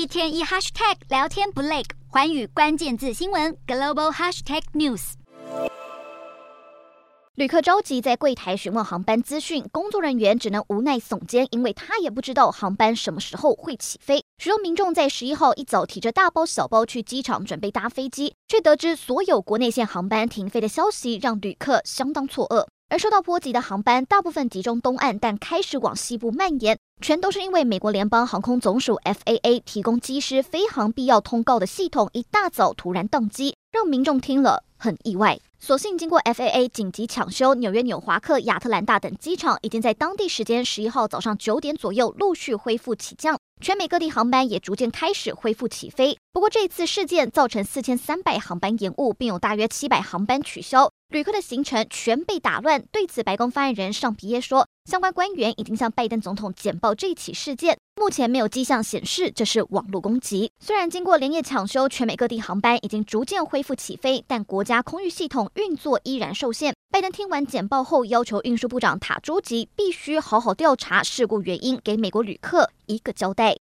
一天一 hashtag 聊天不累，寰宇关键字新闻 global hashtag news。旅客着急在柜台询问航班资讯，工作人员只能无奈耸肩，因为他也不知道航班什么时候会起飞。许多民众在十一号一早提着大包小包去机场准备搭飞机，却得知所有国内线航班停飞的消息，让旅客相当错愕。而受到波及的航班大部分集中东岸，但开始往西部蔓延，全都是因为美国联邦航空总署 FAA 提供机师飞航必要通告的系统一大早突然宕机，让民众听了很意外。所幸经过 FAA 紧急抢修，纽约纽华克、亚特兰大等机场已经在当地时间十一号早上九点左右陆续恢复起降，全美各地航班也逐渐开始恢复起飞。不过这次事件造成四千三百航班延误，并有大约七百航班取消，旅客的行程全被打乱。对此，白宫发言人尚皮耶说，相关官员已经向拜登总统简报这起事件。目前没有迹象显示这是网络攻击。虽然经过连夜抢修，全美各地航班已经逐渐恢复起飞，但国家空域系统运作依然受限。拜登听完简报后，要求运输部长塔朱吉必须好好调查事故原因，给美国旅客一个交代。